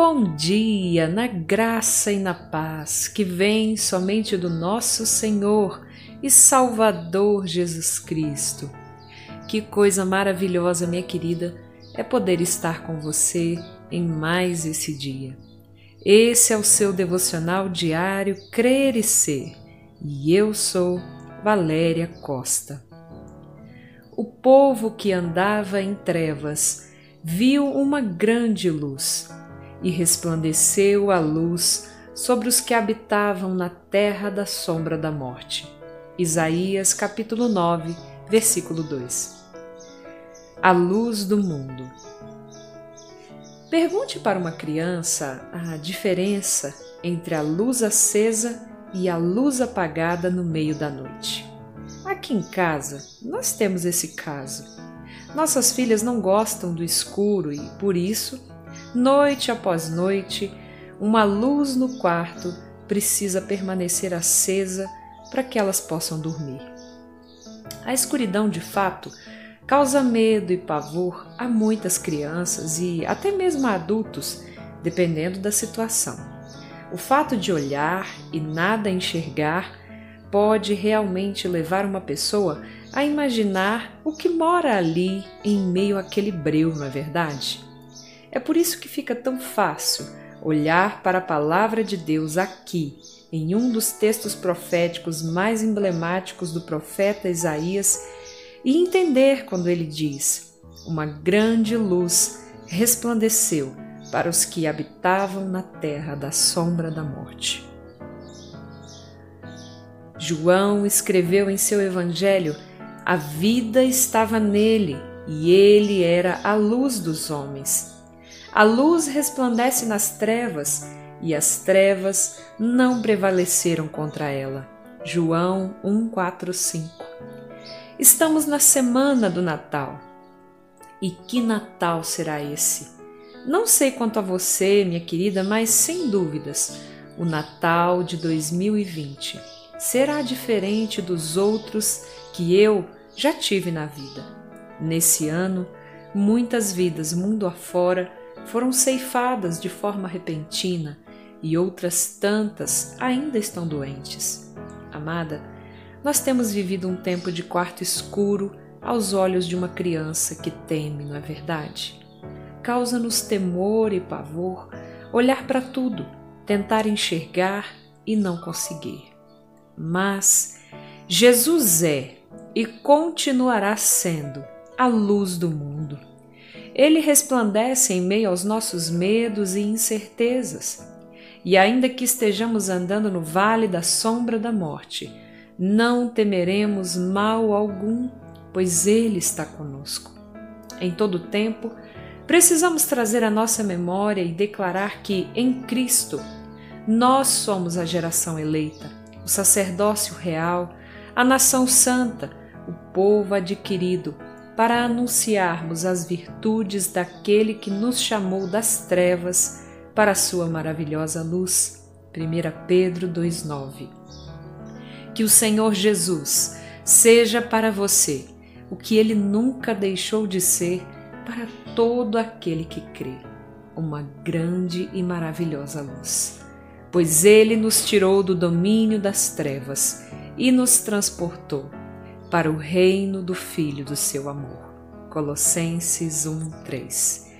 Bom dia, na graça e na paz que vem somente do nosso Senhor e Salvador Jesus Cristo. Que coisa maravilhosa, minha querida, é poder estar com você em mais esse dia. Esse é o seu devocional diário Crer e Ser, e eu sou Valéria Costa. O povo que andava em trevas viu uma grande luz e resplandeceu a luz sobre os que habitavam na terra da sombra da morte. Isaías capítulo 9, versículo 2. A luz do mundo. Pergunte para uma criança a diferença entre a luz acesa e a luz apagada no meio da noite. Aqui em casa, nós temos esse caso. Nossas filhas não gostam do escuro e, por isso, Noite após noite, uma luz no quarto precisa permanecer acesa para que elas possam dormir. A escuridão, de fato, causa medo e pavor a muitas crianças e até mesmo a adultos, dependendo da situação. O fato de olhar e nada enxergar pode realmente levar uma pessoa a imaginar o que mora ali em meio àquele breu, não é verdade? É por isso que fica tão fácil olhar para a palavra de Deus aqui, em um dos textos proféticos mais emblemáticos do profeta Isaías, e entender quando ele diz: Uma grande luz resplandeceu para os que habitavam na terra da sombra da morte. João escreveu em seu evangelho: A vida estava nele e ele era a luz dos homens. A luz resplandece nas trevas e as trevas não prevaleceram contra ela. João 1:45. Estamos na semana do Natal. E que Natal será esse? Não sei quanto a você, minha querida, mas sem dúvidas, o Natal de 2020 será diferente dos outros que eu já tive na vida. Nesse ano, muitas vidas mundo afora foram ceifadas de forma repentina e outras tantas ainda estão doentes. Amada, nós temos vivido um tempo de quarto escuro aos olhos de uma criança que teme, não é verdade? Causa-nos temor e pavor olhar para tudo, tentar enxergar e não conseguir. Mas Jesus é e continuará sendo a luz do mundo. Ele resplandece em meio aos nossos medos e incertezas. E ainda que estejamos andando no vale da sombra da morte, não temeremos mal algum, pois Ele está conosco. Em todo tempo, precisamos trazer à nossa memória e declarar que, em Cristo, nós somos a geração eleita, o sacerdócio real, a nação santa, o povo adquirido, para anunciarmos as virtudes daquele que nos chamou das trevas para a sua maravilhosa luz. 1 Pedro 2,9 Que o Senhor Jesus seja para você o que ele nunca deixou de ser para todo aquele que crê, uma grande e maravilhosa luz. Pois ele nos tirou do domínio das trevas e nos transportou para o reino do Filho do seu amor. Colossenses 1, 3.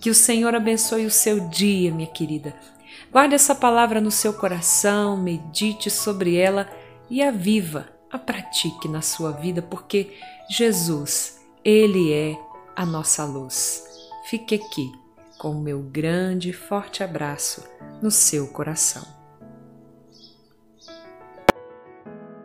Que o Senhor abençoe o seu dia, minha querida. Guarde essa palavra no seu coração, medite sobre ela e a viva, a pratique na sua vida, porque Jesus, Ele é a nossa luz. Fique aqui com o meu grande e forte abraço no seu coração.